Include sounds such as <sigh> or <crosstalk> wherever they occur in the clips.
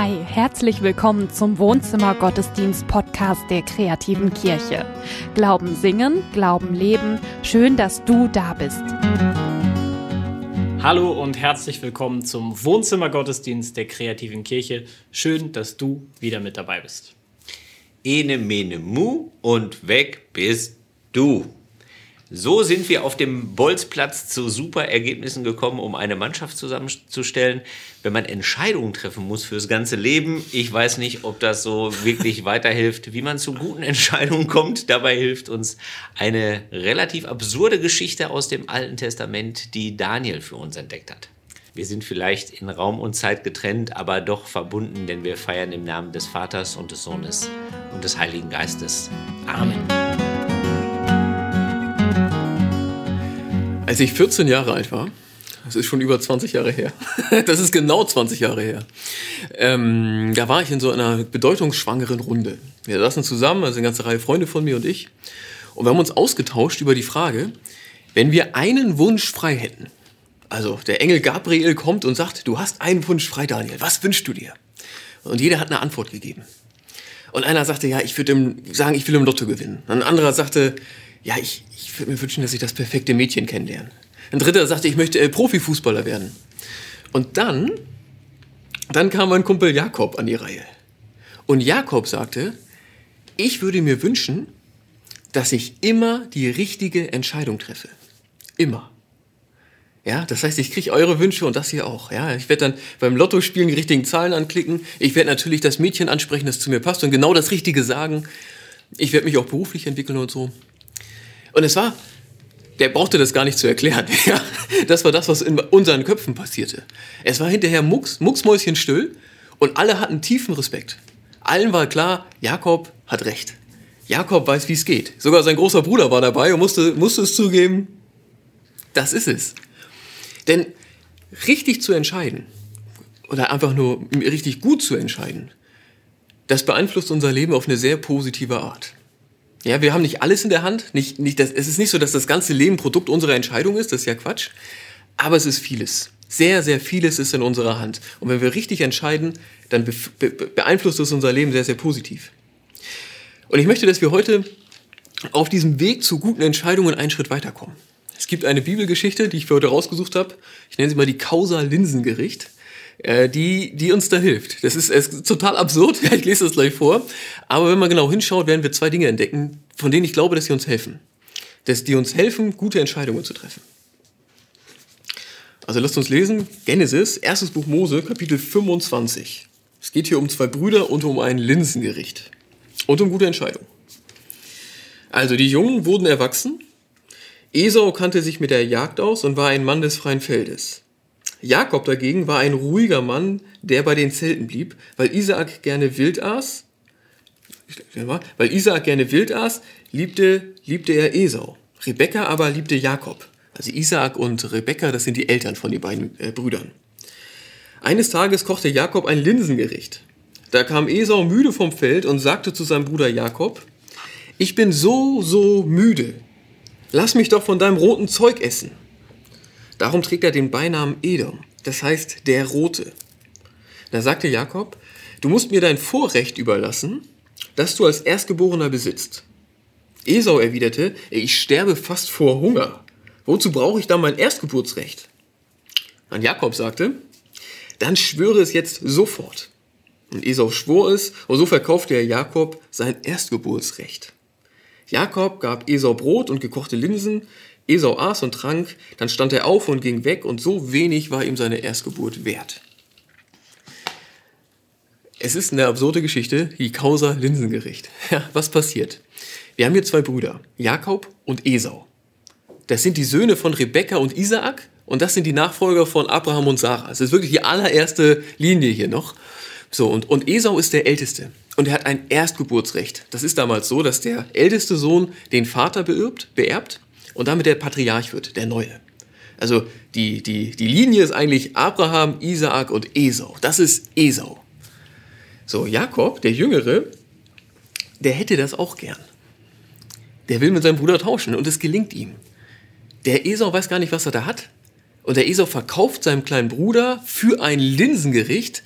Hi, herzlich willkommen zum Wohnzimmer Gottesdienst Podcast der kreativen Kirche. Glauben singen, Glauben leben. Schön, dass du da bist. Hallo und herzlich willkommen zum Wohnzimmer Gottesdienst der kreativen Kirche. Schön, dass du wieder mit dabei bist. Ene mene mu und weg bist du. So sind wir auf dem Bolzplatz zu super Ergebnissen gekommen, um eine Mannschaft zusammenzustellen. Wenn man Entscheidungen treffen muss fürs ganze Leben, ich weiß nicht, ob das so wirklich <laughs> weiterhilft, wie man zu guten Entscheidungen kommt. Dabei hilft uns eine relativ absurde Geschichte aus dem Alten Testament, die Daniel für uns entdeckt hat. Wir sind vielleicht in Raum und Zeit getrennt, aber doch verbunden, denn wir feiern im Namen des Vaters und des Sohnes und des Heiligen Geistes. Amen. Als ich 14 Jahre alt war, das ist schon über 20 Jahre her, <laughs> das ist genau 20 Jahre her, ähm, da war ich in so einer bedeutungsschwangeren Runde. Wir saßen zusammen, also eine ganze Reihe Freunde von mir und ich, und wir haben uns ausgetauscht über die Frage, wenn wir einen Wunsch frei hätten, also der Engel Gabriel kommt und sagt, du hast einen Wunsch frei, Daniel, was wünschst du dir? Und jeder hat eine Antwort gegeben. Und einer sagte, ja, ich würde sagen, ich will im Lotto gewinnen. Und ein anderer sagte, ja, ich, ich würde mir wünschen, dass ich das perfekte Mädchen kennenlerne. Ein dritter sagte, ich möchte äh, Profifußballer werden. Und dann, dann kam mein Kumpel Jakob an die Reihe. Und Jakob sagte, ich würde mir wünschen, dass ich immer die richtige Entscheidung treffe. Immer. Ja, das heißt, ich kriege eure Wünsche und das hier auch. Ja, ich werde dann beim Lottospielen die richtigen Zahlen anklicken. Ich werde natürlich das Mädchen ansprechen, das zu mir passt und genau das Richtige sagen. Ich werde mich auch beruflich entwickeln und so. Und es war, der brauchte das gar nicht zu erklären. <laughs> Ja, das war das, was in unseren Köpfen passierte. Es war hinterher mucks, mucksmäuschenstill und alle hatten tiefen Respekt. Allen war klar, Jakob hat recht. Jakob weiß, wie es geht. Sogar sein großer Bruder war dabei und musste, musste es zugeben, das ist es. Denn richtig zu entscheiden oder einfach nur richtig gut zu entscheiden, das beeinflusst unser Leben auf eine sehr positive Art. Ja, wir haben nicht alles in der Hand. Nicht, nicht das, es ist nicht so, dass das ganze Leben Produkt unserer Entscheidung ist. Das ist ja Quatsch. Aber es ist vieles. Sehr, sehr vieles ist in unserer Hand. Und wenn wir richtig entscheiden, dann be be beeinflusst es unser Leben sehr, sehr positiv. Und ich möchte, dass wir heute auf diesem Weg zu guten Entscheidungen einen Schritt weiterkommen. Es gibt eine Bibelgeschichte, die ich für heute rausgesucht habe. Ich nenne sie mal die Causa Linsengericht. Äh, die, die uns da hilft. Das ist, ist total absurd, <laughs> ich lese das gleich vor. Aber wenn man genau hinschaut, werden wir zwei Dinge entdecken, von denen ich glaube, dass sie uns helfen. Dass die uns helfen, gute Entscheidungen zu treffen. Also lasst uns lesen, Genesis, erstes Buch Mose, Kapitel 25. Es geht hier um zwei Brüder und um ein Linsengericht. Und um gute Entscheidungen. Also die Jungen wurden erwachsen. Esau kannte sich mit der Jagd aus und war ein Mann des freien Feldes. Jakob dagegen war ein ruhiger Mann, der bei den Zelten blieb, weil Isaak gerne wild aß. Weil Isaak gerne wild aß, liebte, liebte er Esau. Rebekka aber liebte Jakob. Also Isaak und Rebekka, das sind die Eltern von den beiden äh, Brüdern. Eines Tages kochte Jakob ein Linsengericht. Da kam Esau müde vom Feld und sagte zu seinem Bruder Jakob, ich bin so, so müde. Lass mich doch von deinem roten Zeug essen. Darum trägt er den Beinamen Edom, das heißt der Rote. Da sagte Jakob, du musst mir dein Vorrecht überlassen, das du als Erstgeborener besitzt. Esau erwiderte, ich sterbe fast vor Hunger. Wozu brauche ich dann mein Erstgeburtsrecht? Und Jakob sagte, dann schwöre es jetzt sofort. Und Esau schwor es, und so verkaufte er Jakob sein Erstgeburtsrecht. Jakob gab Esau Brot und gekochte Linsen, Esau aß und trank, dann stand er auf und ging weg, und so wenig war ihm seine Erstgeburt wert. Es ist eine absurde Geschichte, die Causa Linsengericht. <laughs> Ja, was passiert? Wir haben hier zwei Brüder, Jakob und Esau. Das sind die Söhne von Rebekka und Isaak und das sind die Nachfolger von Abraham und Sarah. Es ist wirklich die allererste Linie hier noch. So, und, und Esau ist der Älteste und er hat ein Erstgeburtsrecht. Das ist damals so, dass der älteste Sohn den Vater beerbt, beerbt und damit der Patriarch wird, der Neue. Also die, die, die Linie ist eigentlich Abraham, Isaak und Esau. Das ist Esau. So, Jakob, der Jüngere, der hätte das auch gern. Der will mit seinem Bruder tauschen und es gelingt ihm. Der Esau weiß gar nicht, was er da hat. Und der Esau verkauft seinem kleinen Bruder für ein Linsengericht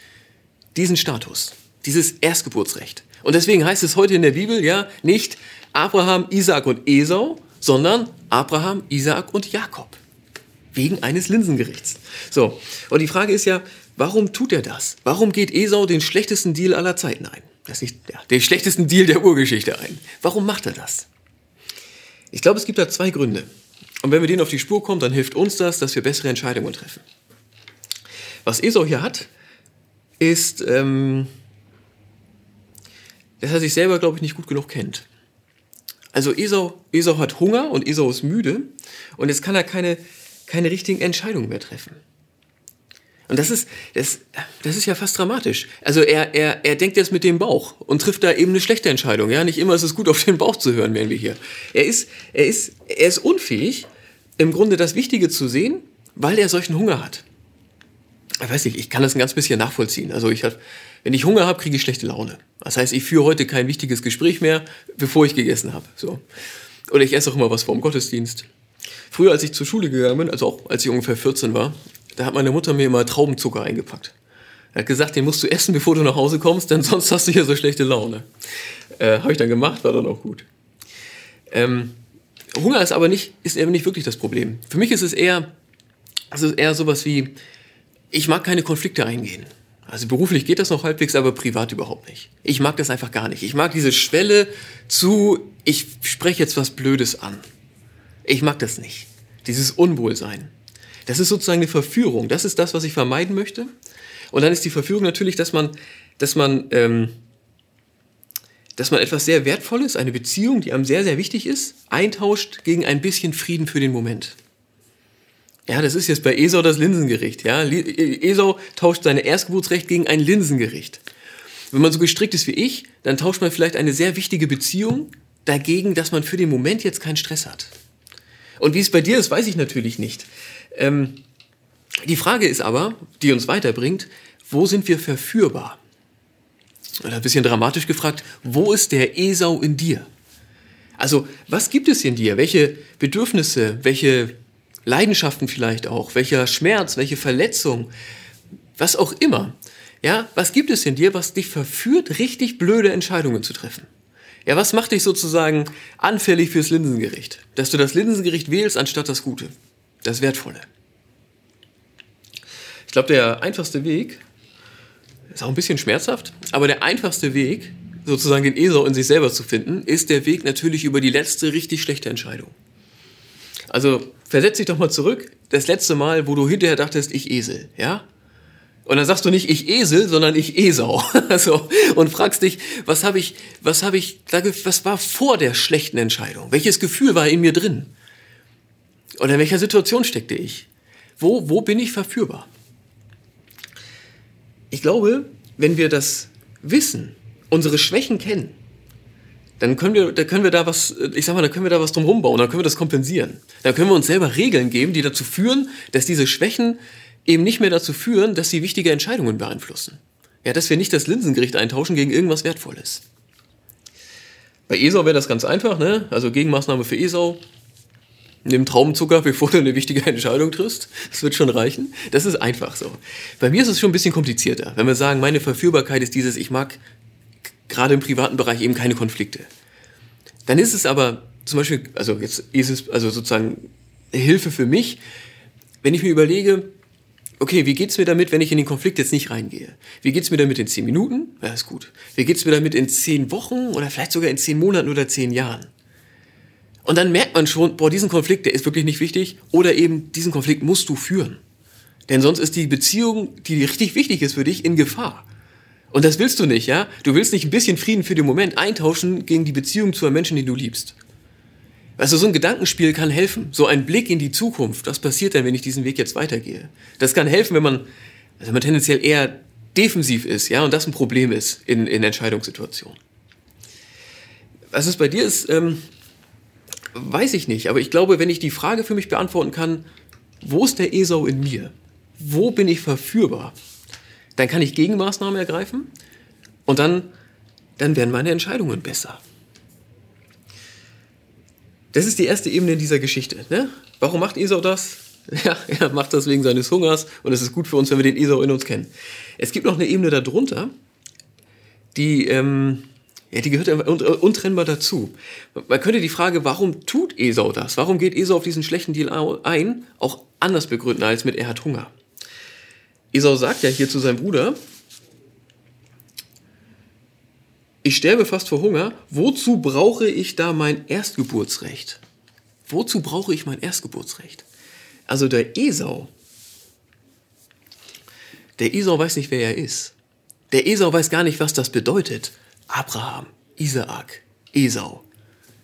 diesen Status, dieses Erstgeburtsrecht. Und deswegen heißt es heute in der Bibel ja nicht Abraham, Isaac und Esau, sondern Abraham, Isaac und Jakob. Wegen eines Linsengerichts. So, und die Frage ist ja, warum tut er das? Warum geht Esau den schlechtesten Deal aller Zeiten ein? Das nicht, ja, den schlechtesten Deal der Urgeschichte ein. Warum macht er das? Ich glaube, es gibt da zwei Gründe. Und wenn wir denen auf die Spur kommen, dann hilft uns das, dass wir bessere Entscheidungen treffen. Was Esau hier hat, ist, ähm, dass er sich selber, glaube ich, nicht gut genug kennt. Also Esau, Esau hat Hunger und Esau ist müde und jetzt kann er keine, keine richtigen Entscheidungen mehr treffen. Und das ist, das, das ist ja fast dramatisch. Also er, er, er denkt jetzt mit dem Bauch und trifft da eben eine schlechte Entscheidung. Ja, nicht immer ist es gut, auf den Bauch zu hören, werden wir hier. Er ist, er ist, er ist unfähig, im Grunde das Wichtige zu sehen, weil er solchen Hunger hat. Ich weiß nicht, ich kann das ein ganz bisschen nachvollziehen. Also ich hab, wenn ich Hunger habe, kriege ich schlechte Laune. Das heißt, ich führe heute kein wichtiges Gespräch mehr, bevor ich gegessen habe. So. Oder ich esse auch immer was vorm Gottesdienst. Früher, als ich zur Schule gegangen bin, also auch als ich ungefähr 14 war, da hat meine Mutter mir immer Traubenzucker eingepackt. Er hat gesagt, den musst du essen, bevor du nach Hause kommst, denn sonst hast du hier so schlechte Laune. Äh, Habe ich dann gemacht, war dann auch gut. Ähm, Hunger ist aber nicht, ist eben nicht wirklich das Problem. Für mich ist es eher, also eher sowas wie, ich mag keine Konflikte eingehen. Also beruflich geht das noch halbwegs, aber privat überhaupt nicht. Ich mag das einfach gar nicht. Ich mag diese Schwelle zu, ich spreche jetzt was Blödes an. Ich mag das nicht. Dieses Unwohlsein. Das ist sozusagen eine Verführung. Das ist das, was ich vermeiden möchte. Und dann ist die Verführung natürlich, dass man, dass man, ähm, dass man etwas sehr Wertvolles, eine Beziehung, die einem sehr, sehr wichtig ist, eintauscht gegen ein bisschen Frieden für den Moment. Ja, das ist jetzt bei Esau das Linsengericht. Ja, Esau tauscht seine Erstgeburtsrecht gegen ein Linsengericht. Wenn man so gestrickt ist wie ich, dann tauscht man vielleicht eine sehr wichtige Beziehung dagegen, dass man für den Moment jetzt keinen Stress hat. Und wie es bei dir ist, weiß ich natürlich nicht. Ähm, die Frage ist aber, die uns weiterbringt, wo sind wir verführbar? Oder ein bisschen dramatisch gefragt, wo ist der Esau in dir? Also, was gibt es in dir? Welche Bedürfnisse, welche Leidenschaften vielleicht auch, welcher Schmerz, welche Verletzung, was auch immer. Ja, was gibt es in dir, was dich verführt, richtig blöde Entscheidungen zu treffen? Ja, was macht dich sozusagen anfällig fürs Linsengericht? Dass du das Linsengericht wählst anstatt das Gute, das Wertvolle. Ich glaube, der einfachste Weg, ist auch ein bisschen schmerzhaft, aber der einfachste Weg, sozusagen den Esau in sich selber zu finden, ist der Weg natürlich über die letzte richtig schlechte Entscheidung. Also versetz dich doch mal zurück, das letzte Mal, wo du hinterher dachtest, ich Esel, ja? Und dann sagst du nicht ich Esel, sondern ich Esau. <laughs> also, und fragst dich, was habe ich, was habe ich, was war vor der schlechten Entscheidung? Welches Gefühl war in mir drin? Oder in welcher Situation steckte ich? Wo, wo bin ich verführbar? Ich glaube, wenn wir das wissen, unsere Schwächen kennen, dann können wir, da können wir da was, ich sag mal, da können wir da was drum rumbauen, dann können wir das kompensieren. Dann können wir uns selber Regeln geben, die dazu führen, dass diese Schwächen eben nicht mehr dazu führen, dass sie wichtige Entscheidungen beeinflussen. Ja, dass wir nicht das Linsengericht eintauschen gegen irgendwas Wertvolles. Bei Esau wäre das ganz einfach, ne? Also Gegenmaßnahme für Esau. Nimm Traubenzucker, bevor du eine wichtige Entscheidung triffst. Das wird schon reichen. Das ist einfach so. Bei mir ist es schon ein bisschen komplizierter. Wenn wir sagen, meine Verführbarkeit ist dieses, ich mag gerade im privaten Bereich eben keine Konflikte. Dann ist es aber zum Beispiel, also jetzt ist es also sozusagen Hilfe für mich, wenn ich mir überlege, okay, wie geht's mir damit, wenn ich in den Konflikt jetzt nicht reingehe? Wie geht's mir damit in zehn Minuten? Ja, ist gut. Wie geht's mir damit in zehn Wochen oder vielleicht sogar in zehn Monaten oder zehn Jahren? Und dann merkt man schon, boah, diesen Konflikt, der ist wirklich nicht wichtig oder eben diesen Konflikt musst du führen. Denn sonst ist die Beziehung, die richtig wichtig ist für dich, in Gefahr. Und das willst du nicht, ja? Du willst nicht ein bisschen Frieden für den Moment eintauschen gegen die Beziehung zu einem Menschen, den du liebst. Also so ein Gedankenspiel kann helfen. So ein Blick in die Zukunft. Was passiert denn, wenn ich diesen Weg jetzt weitergehe? Das kann helfen, wenn man, also wenn man tendenziell eher defensiv ist, ja, und das ein Problem ist in, in Entscheidungssituationen. Was es bei dir ist, ähm, weiß ich nicht. Aber ich glaube, wenn ich die Frage für mich beantworten kann, wo ist der Esau in mir? Wo bin ich verführbar? Dann kann ich Gegenmaßnahmen ergreifen und dann, dann werden meine Entscheidungen besser. Das ist die erste Ebene in dieser Geschichte. Ne? Warum macht Esau das? <laughs> Ja, er macht das wegen seines Hungers und es ist gut für uns, wenn wir den Esau in uns kennen. Es gibt noch eine Ebene darunter, die, ähm, ja, die gehört untrennbar dazu. Man könnte die Frage, warum tut Esau das? Warum geht Esau auf diesen schlechten Deal ein, auch anders begründen als mit er hat Hunger. Esau sagt ja hier zu seinem Bruder, ich sterbe fast vor Hunger, wozu brauche ich da mein Erstgeburtsrecht? Wozu brauche ich mein Erstgeburtsrecht? Also der Esau, der Esau weiß nicht, wer er ist. Der Esau weiß gar nicht, was das bedeutet. Abraham, Isaak, Esau.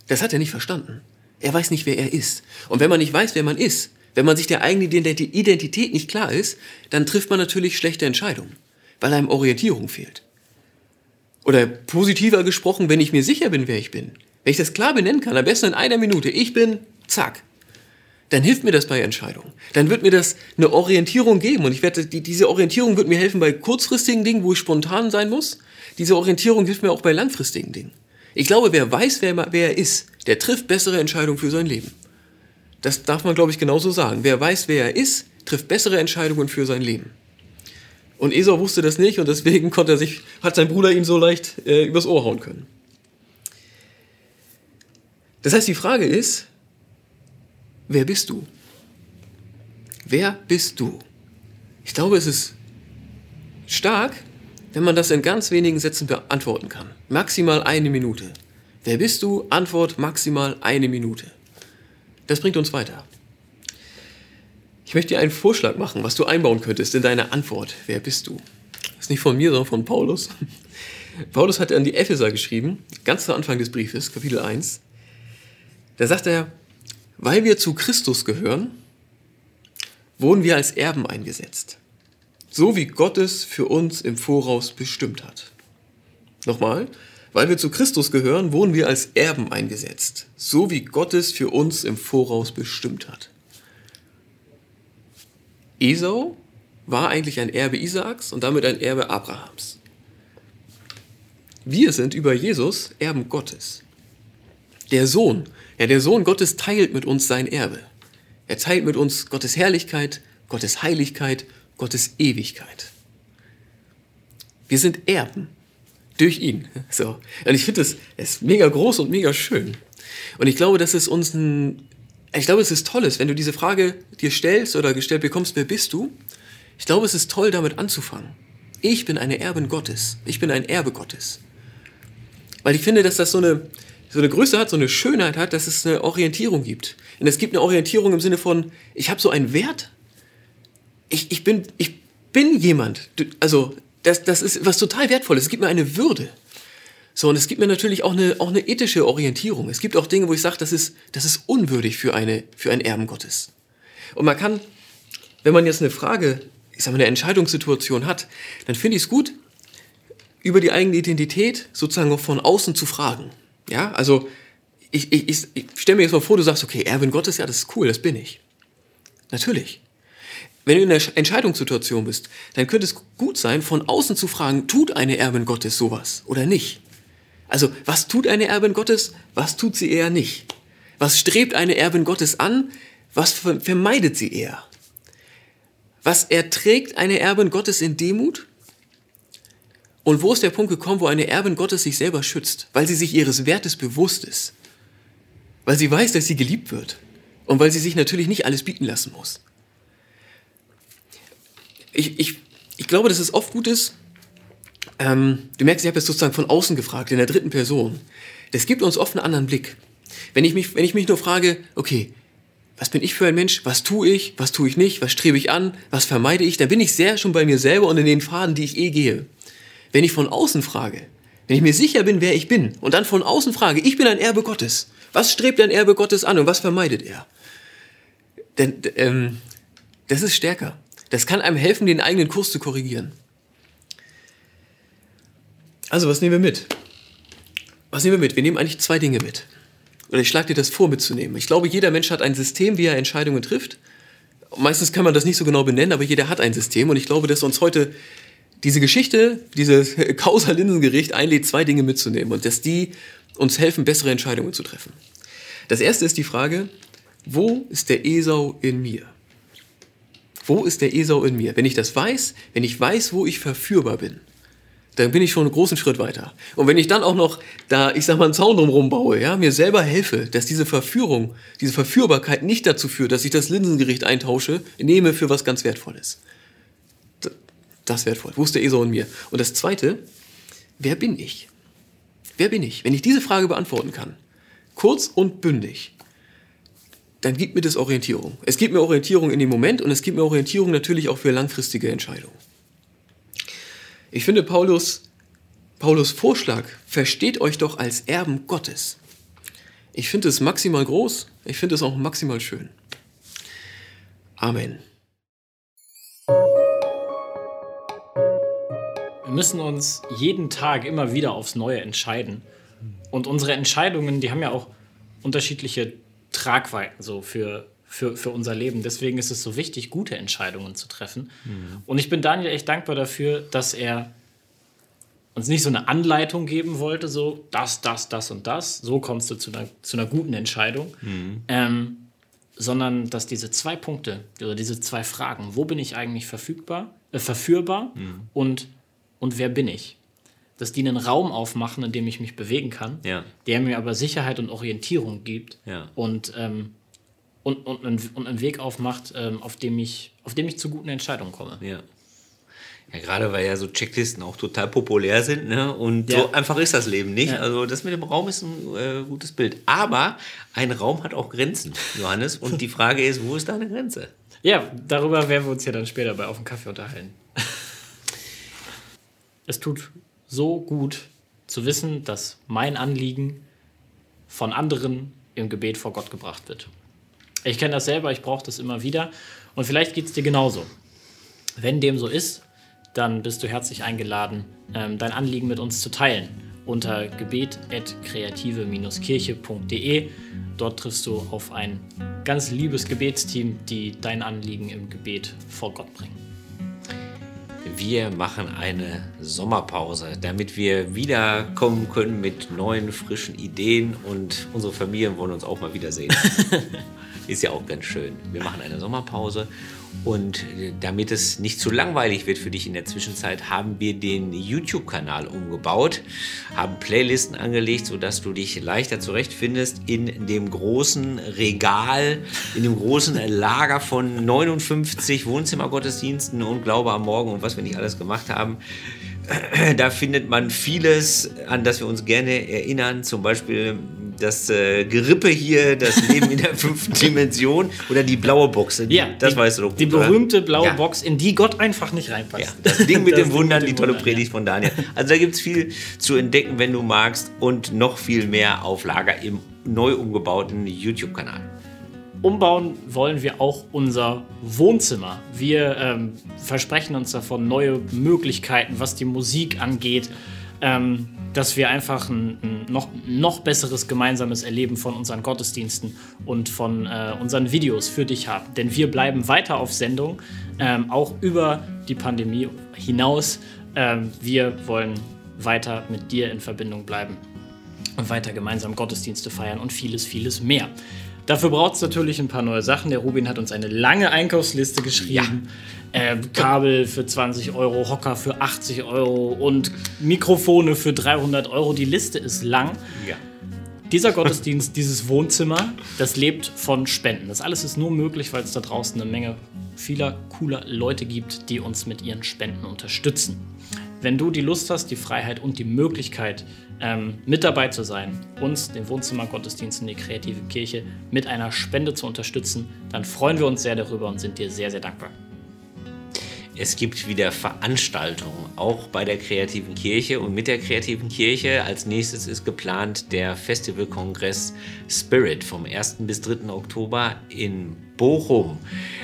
Das hat er nicht verstanden. Er weiß nicht, wer er ist. Und wenn man nicht weiß, wer man ist, wenn man sich der eigenen Identität nicht klar ist, dann trifft man natürlich schlechte Entscheidungen, weil einem Orientierung fehlt. Oder positiver gesprochen, wenn ich mir sicher bin, wer ich bin, wenn ich das klar benennen kann, am besten in einer Minute, ich bin, zack, dann hilft mir das bei Entscheidungen. Dann wird mir das eine Orientierung geben und ich werde, die, diese Orientierung wird mir helfen bei kurzfristigen Dingen, wo ich spontan sein muss. Diese Orientierung hilft mir auch bei langfristigen Dingen. Ich glaube, wer weiß, wer, wer er ist, der trifft bessere Entscheidungen für sein Leben. Das darf man, glaube ich, genauso sagen. Wer weiß, wer er ist, trifft bessere Entscheidungen für sein Leben. Und Esau wusste das nicht und deswegen konnte er sich, hat sein Bruder ihm so leicht äh, übers Ohr hauen können. Das heißt, die Frage ist, wer bist du? Wer bist du? Ich glaube, es ist stark, wenn man das in ganz wenigen Sätzen beantworten kann. Maximal eine Minute. Wer bist du? Antwort maximal eine Minute. Das bringt uns weiter. Ich möchte dir einen Vorschlag machen, was du einbauen könntest in deine Antwort. Wer bist du? Das ist nicht von mir, sondern von Paulus. Paulus hat an die Epheser geschrieben, ganz zu Anfang des Briefes, Kapitel 1. Da sagt er, weil wir zu Christus gehören, wurden wir als Erben eingesetzt. So wie Gott es für uns im Voraus bestimmt hat. Nochmal, weil wir zu Christus gehören, wurden wir als Erben eingesetzt, so wie Gott es für uns im Voraus bestimmt hat. Esau war eigentlich ein Erbe Isaaks und damit ein Erbe Abrahams. Wir sind über Jesus Erben Gottes. Der Sohn ja, der Sohn Gottes teilt mit uns sein Erbe. Er teilt mit uns Gottes Herrlichkeit, Gottes Heiligkeit, Gottes Ewigkeit. Wir sind Erben durch ihn. So. Und ich finde das ist mega groß und mega schön. Und ich glaube, dass es uns ein, ich glaube, es ist toll ist, wenn du diese Frage dir stellst oder gestellt bekommst, wer bist du? Ich glaube, es ist toll, damit anzufangen. Ich bin eine Erbin Gottes. Ich bin ein Erbe Gottes. Weil ich finde, dass das so eine, so eine Größe hat, so eine Schönheit hat, dass es eine Orientierung gibt. Und es gibt eine Orientierung im Sinne von, ich habe so einen Wert. Ich, ich, bin, ich bin jemand. Also, das, das ist was total Wertvolles. Es gibt mir eine Würde. So, und es gibt mir natürlich auch eine, auch eine ethische Orientierung. Es gibt auch Dinge, wo ich sage, das ist, das ist unwürdig für, eine, für einen Erben Gottes. Und man kann, wenn man jetzt eine Frage, ich sag mal, eine Entscheidungssituation hat, dann finde ich es gut, über die eigene Identität sozusagen auch von außen zu fragen. Ja, also ich, ich, ich, ich stelle mir jetzt mal vor, du sagst, okay, Erwin Gottes, ja, das ist cool, das bin ich. Natürlich. Wenn du in einer Entscheidungssituation bist, dann könnte es gut sein, von außen zu fragen, tut eine Erbin Gottes sowas oder nicht? Also, was tut eine Erbin Gottes, was tut sie eher nicht? Was strebt eine Erbin Gottes an, was vermeidet sie eher? Was erträgt eine Erbin Gottes in Demut und wo ist der Punkt gekommen, wo eine Erbin Gottes sich selber schützt, weil sie sich ihres Wertes bewusst ist, weil sie weiß, dass sie geliebt wird und weil sie sich natürlich nicht alles bieten lassen muss. Ich, ich, ich glaube, dass es oft gut ist, ähm, du merkst, ich habe jetzt sozusagen von außen gefragt, in der dritten Person. Das gibt uns oft einen anderen Blick. Wenn ich mich, wenn ich mich nur frage, okay, was bin ich für ein Mensch? Was tue ich? Was tue ich nicht? Was strebe ich an? Was vermeide ich? Dann bin ich sehr schon bei mir selber und in den Faden, die ich eh gehe. Wenn ich von außen frage, wenn ich mir sicher bin, wer ich bin, und dann von außen frage, ich bin ein Erbe Gottes, was strebt ein Erbe Gottes an und was vermeidet er? Denn ähm, das ist stärker. Das kann einem helfen, den eigenen Kurs zu korrigieren. Also, was nehmen wir mit? Was nehmen wir mit? Wir nehmen eigentlich zwei Dinge mit. Oder ich schlage dir das vor, mitzunehmen. Ich glaube, jeder Mensch hat ein System, wie er Entscheidungen trifft. Meistens kann man das nicht so genau benennen, aber jeder hat ein System. Und ich glaube, dass uns heute diese Geschichte, dieses <laughs> Causa-Linsengericht einlädt, zwei Dinge mitzunehmen und dass die uns helfen, bessere Entscheidungen zu treffen. Das erste ist die Frage, wo ist der Esau in mir? Wo ist der Esau in mir? Wenn ich das weiß, wenn ich weiß, wo ich verführbar bin, dann bin ich schon einen großen Schritt weiter. Und wenn ich dann auch noch da, ich sag mal, einen Zaun drumherum baue, ja, mir selber helfe, dass diese Verführung, diese Verführbarkeit nicht dazu führt, dass ich das Linsengericht eintausche, nehme für was ganz Wertvolles. Das ist wertvoll. Wo ist der Esau in mir? Und das Zweite, wer bin ich? Wer bin ich? Wenn ich diese Frage beantworten kann, kurz und bündig, dann gibt mir das Orientierung. Es gibt mir Orientierung in dem Moment und es gibt mir Orientierung natürlich auch für langfristige Entscheidungen. Ich finde Paulus, Paulus Vorschlag, versteht euch doch als Erben Gottes. Ich finde es maximal groß, ich finde es auch maximal schön. Amen. Wir müssen uns jeden Tag immer wieder aufs Neue entscheiden. Und unsere Entscheidungen, die haben ja auch unterschiedliche Tragweiten so für, für, für unser Leben. Deswegen ist es so wichtig, gute Entscheidungen zu treffen. Mhm. Und ich bin Daniel echt dankbar dafür, dass er uns nicht so eine Anleitung geben wollte, so das, das, das und das, so kommst du zu einer, zu einer guten Entscheidung, mhm. ähm, sondern dass diese zwei Punkte oder diese zwei Fragen, wo bin ich eigentlich verfügbar, äh, verführbar mhm. und und wer bin ich? Dass die einen Raum aufmachen, in dem ich mich bewegen kann, ja. der mir aber Sicherheit und Orientierung gibt ja. und, ähm, und, und, und, einen Weg aufmacht, ähm, auf, dem ich, auf dem ich zu guten Entscheidungen komme. Ja. Ja, gerade weil ja so Checklisten auch total populär sind, ne? Und ja. so einfach ist das Leben nicht. Ja. Also das mit dem Raum ist ein äh, gutes Bild. Aber ein Raum hat auch Grenzen, Johannes. Und die Frage ist, wo ist deine Grenze? Ja, darüber werden wir uns ja dann später bei auf dem Kaffee unterhalten es tut so gut zu wissen, dass mein Anliegen von anderen im Gebet vor Gott gebracht wird. Ich kenne das selber, ich brauche das immer wieder und vielleicht geht es dir genauso. Wenn dem so ist, dann bist du herzlich eingeladen, ähm, dein Anliegen mit uns zu teilen unter gebet.kreative-kirche.de. Dort triffst du auf ein ganz liebes Gebetsteam, die dein Anliegen im Gebet vor Gott bringen wir machen eine Sommerpause, damit wir wiederkommen können mit neuen, frischen Ideen und unsere Familien wollen uns auch mal wiedersehen. <laughs> Ist ja auch ganz schön. Wir machen eine Sommerpause und äh, damit es nicht zu langweilig wird für dich in der Zwischenzeit, haben wir den YouTube-Kanal umgebaut, haben Playlisten angelegt, sodass du dich leichter zurechtfindest in dem großen Regal, in dem großen Lager von 59 Wohnzimmergottesdiensten und Glaube am Morgen und was wir nicht alles gemacht haben. <clears throat> Da findet man vieles, an das wir uns gerne erinnern, zum Beispiel das äh, Gerippe hier, das <laughs> Leben in der fünften Dimension oder die blaue Box. Ja, das die, weißt du doch. Gut, die berühmte blaue ja. Box, in die Gott einfach nicht reinpasst. Ja, das Ding <laughs> mit den Wundern, die tolle Wundern, Predigt ja. von Daniel. Also da gibt es viel zu entdecken, wenn du magst und noch viel mehr auf Lager im neu umgebauten YouTube-Kanal. Umbauen wollen wir auch unser Wohnzimmer. Wir ähm, versprechen uns davon neue Möglichkeiten, was die Musik angeht. Ähm, dass wir einfach ein, ein, noch, noch besseres gemeinsames Erleben von unseren Gottesdiensten und von äh, unseren Videos für dich haben. Denn wir bleiben weiter auf Sendung, ähm, auch über die Pandemie hinaus. Ähm, wir wollen weiter mit dir in Verbindung bleiben und weiter gemeinsam Gottesdienste feiern und vieles, vieles mehr. Dafür braucht es natürlich ein paar neue Sachen. Der Rubin hat uns eine lange Einkaufsliste geschrieben. Ja. Äh, Kabel für 20 Euro, Hocker für 80 Euro und Mikrofone für 300 Euro. Die Liste ist lang. Ja. Dieser Gottesdienst, <laughs> dieses Wohnzimmer, das lebt von Spenden. Das alles ist nur möglich, weil es da draußen eine Menge vieler cooler Leute gibt, die uns mit ihren Spenden unterstützen. Wenn du die Lust hast, die Freiheit und die Möglichkeit, ähm, mit dabei zu sein, uns, den Wohnzimmergottesdienst in die kreative Kirche, mit einer Spende zu unterstützen, dann freuen wir uns sehr darüber und sind dir sehr, sehr dankbar. Es gibt wieder Veranstaltungen, auch bei der Kreativen Kirche und mit der Kreativen Kirche. Als nächstes ist geplant der Festivalkongress Spirit vom 1. bis 3. Oktober in Bochum.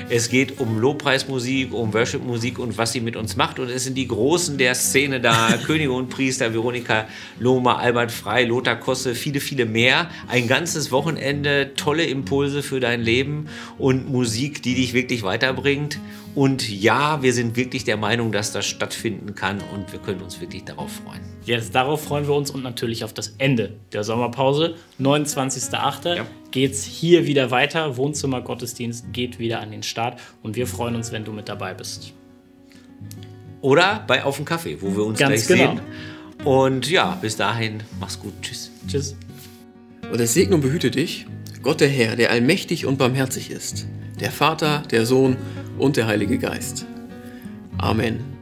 Es geht um Lobpreismusik, um Worshipmusik und was sie mit uns macht. Und es sind die Großen der Szene da: <laughs> Könige und Priester, Veronika Lohmer, Albert Frei, Lothar Kosse, viele, viele mehr. Ein ganzes Wochenende, tolle Impulse für dein Leben und Musik, die dich wirklich weiterbringt. Und ja, wir sind wirklich der Meinung, dass das stattfinden kann und wir können uns wirklich darauf freuen. Jetzt darauf freuen wir uns und natürlich auf das Ende der Sommerpause. 29.08. Ja. Geht's hier wieder weiter. Wohnzimmergottesdienst geht wieder an den Start und wir freuen uns, wenn du mit dabei bist. Oder bei Auf den Kaffee, wo wir uns Ganz gleich genau. sehen. Und ja, bis dahin, mach's gut. Tschüss. Tschüss. Und es segne und behüte dich, Gott der Herr, der allmächtig und barmherzig ist, der Vater, der Sohn und der Heilige Geist. Amen.